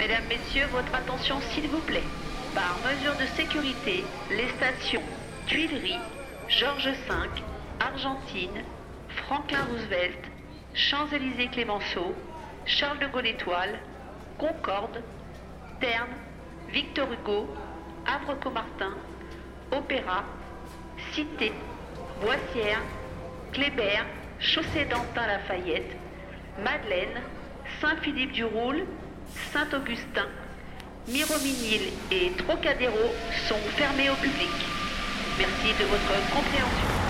Mesdames, Messieurs, votre attention s'il vous plaît. Par mesure de sécurité, les stations Tuileries, Georges V, Argentine, Franklin Roosevelt, Champs-Élysées Clémenceau, Charles de Gaulle Étoile, Concorde, Terne, Victor Hugo, Havre-Comartin, Opéra, Cité, Boissière, Kléber, Chaussée d'Antin Lafayette, Madeleine, Saint-Philippe-du-Roule, Saint-Augustin, Mirominil et Trocadéro sont fermés au public. Merci de votre compréhension.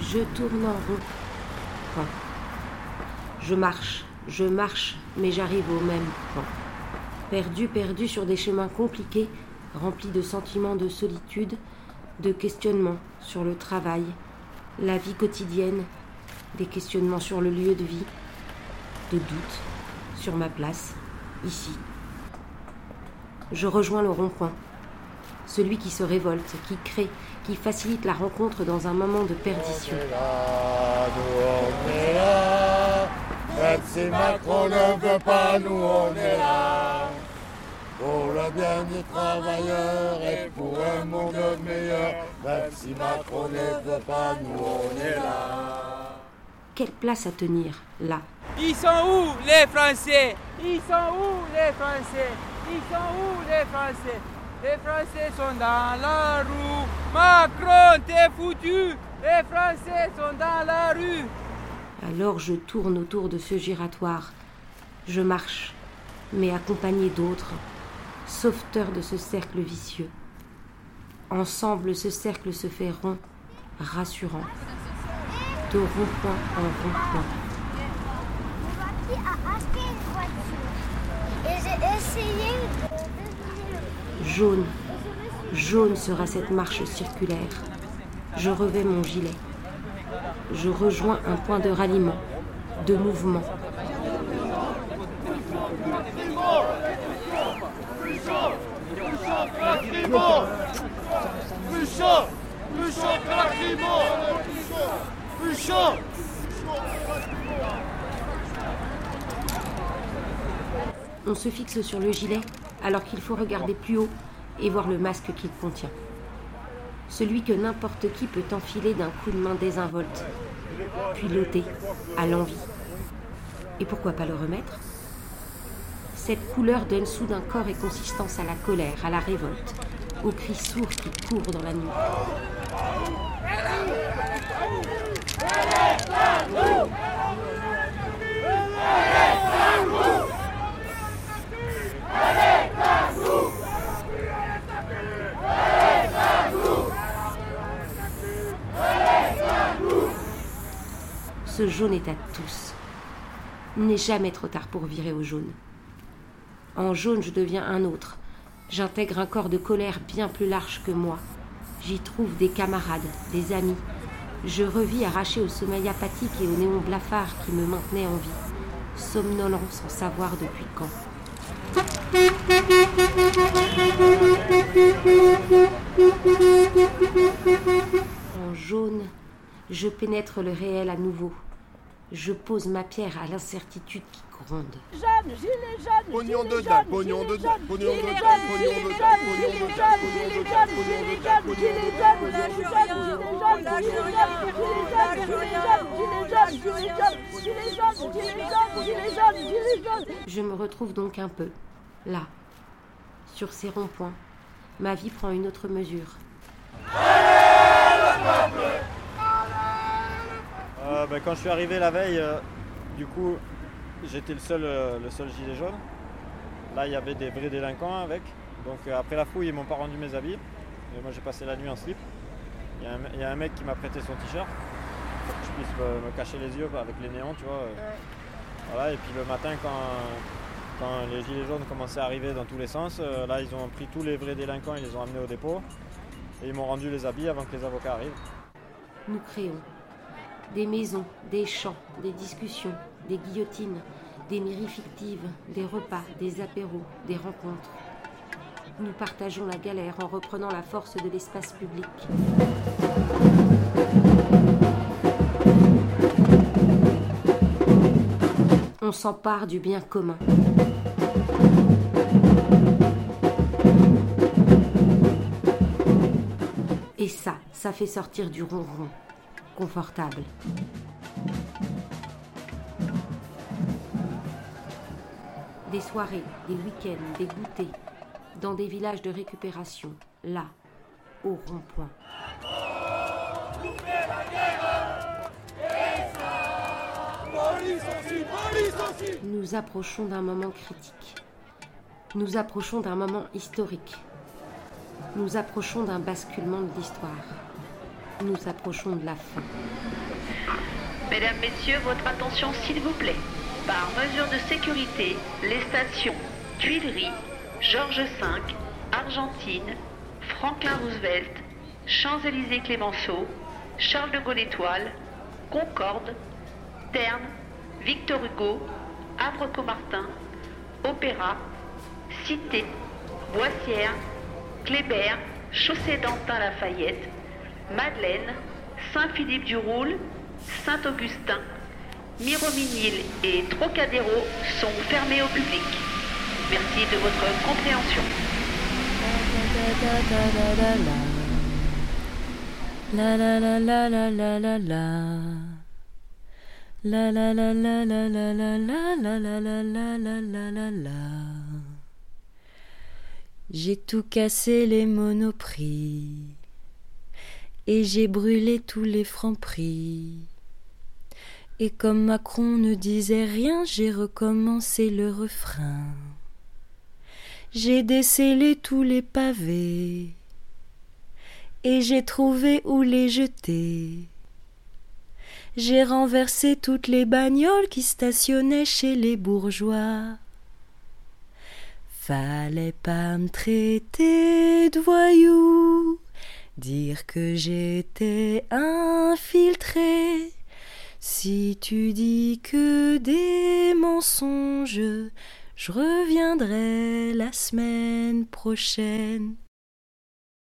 Je tourne en rond. Je marche, je marche, mais j'arrive au même point. Perdu, perdu sur des chemins compliqués, remplis de sentiments de solitude, de questionnements sur le travail, la vie quotidienne, des questionnements sur le lieu de vie, de doutes sur ma place, ici. Je rejoins le rond-point, celui qui se révolte, qui crée, qui facilite la rencontre dans un moment de perdition. Macron ne veut pas, nous on est. Pour le bien des travailleurs et pour un monde meilleur. Même si Macron ne veut pas, nous on est là. Quelle place à tenir, là Ils sont où les Français? Ils sont où les Français? Ils sont où les Français? Les Français sont dans la rue. Macron, t'es foutu Les Français sont dans la rue. Alors je tourne autour de ce giratoire. Je marche, mais accompagné d'autres, sauveteurs de ce cercle vicieux. Ensemble, ce cercle se fait rond, rassurant, de rond-point en rond-point. Jaune, jaune sera cette marche circulaire. Je revais mon gilet. Je rejoins un point de ralliement, de mouvement. On se fixe sur le gilet alors qu'il faut regarder plus haut et voir le masque qu'il contient. Celui que n'importe qui peut enfiler d'un coup de main désinvolte, puis l'ôter à l'envie. Et pourquoi pas le remettre? Cette couleur donne soudain corps et consistance à la colère, à la révolte, aux cris sourds qui courent dans la nuit. Ce jaune est à tous. Il n'est jamais trop tard pour virer au jaune. En jaune, je deviens un autre. J'intègre un corps de colère bien plus large que moi. J'y trouve des camarades, des amis. Je revis arraché au sommeil apathique et au néon blafard qui me maintenait en vie, somnolent sans savoir depuis quand. En jaune, je pénètre le réel à nouveau. Je pose ma pierre à l'incertitude qui gronde. Jeanne, gilet jaune, Pognon gilet dedans, jaune, pognon gilet dedans, jaune, pognon jaune, pognon jaune, pognon jaune, pognon jaune, pognon jaune, pognon gilet jaune, gilet jaune, gilet jaune, gilet jaune, gilet jaune, gilet jaune, gilet jaune, gilet jaune, gilet jaune, gilet jaune. Je me retrouve donc un peu, là, sur ces ronds-points. Ma vie prend une autre mesure. Euh, ben, quand je suis arrivé la veille, euh, du coup, j'étais le seul, euh, le seul gilet jaune. Là, il y avait des vrais délinquants avec. Donc euh, après la fouille, ils m'ont pas rendu mes habits. Et moi, j'ai passé la nuit en slip. Il y, a un- il y a un mec qui m'a prêté son t-shirt pour que je puisse me, me cacher les yeux avec les néons, tu vois. euh. Voilà, et puis le matin, quand, quand les gilets jaunes commençaient à arriver dans tous les sens, euh, là, ils ont pris tous les vrais délinquants, ils les ont amenés au dépôt. Et ils m'ont rendu les habits avant que les avocats arrivent. Nous créons des maisons, des champs, des discussions, des guillotines, des mairies fictives, des repas, des apéros, des rencontres. Nous partageons la galère en reprenant la force de l'espace public. On s'empare du bien commun. Et ça, ça fait sortir du ronron. Confortable. Des soirées, des week-ends, des goûters, dans des villages de récupération, là, au rond-point. Nous approchons d'un moment critique. Nous approchons d'un moment historique. Nous approchons d'un basculement de l'histoire. Nous approchons de la fin. Mesdames, Messieurs, votre attention s'il vous plaît. Par mesure de sécurité, les stations Tuileries, Georges V, Argentine, Franklin Roosevelt, Champs-Élysées Clémenceau, Charles de Gaulle Étoile, Concorde, Terne, Victor Hugo, Havre-Comartin, Opéra, Cité, Boissière, Kléber, Chaussée d'Antin Lafayette, Madeleine, Saint-Philippe-du-Roule, Saint-Augustin, Mirominil et Trocadéro sont fermés au public. Merci de votre compréhension. J'ai tout cassé les monoprix et j'ai brûlé tous les francs prix. Et comme Macron ne disait rien, j'ai recommencé le refrain. J'ai décellé tous les pavés et j'ai trouvé où les jeter. J'ai renversé toutes les bagnoles qui stationnaient chez les bourgeois. Fallait pas me traiter de voyou, dire que j'étais infiltré. Si tu dis que des mensonges, je reviendrai la semaine prochaine.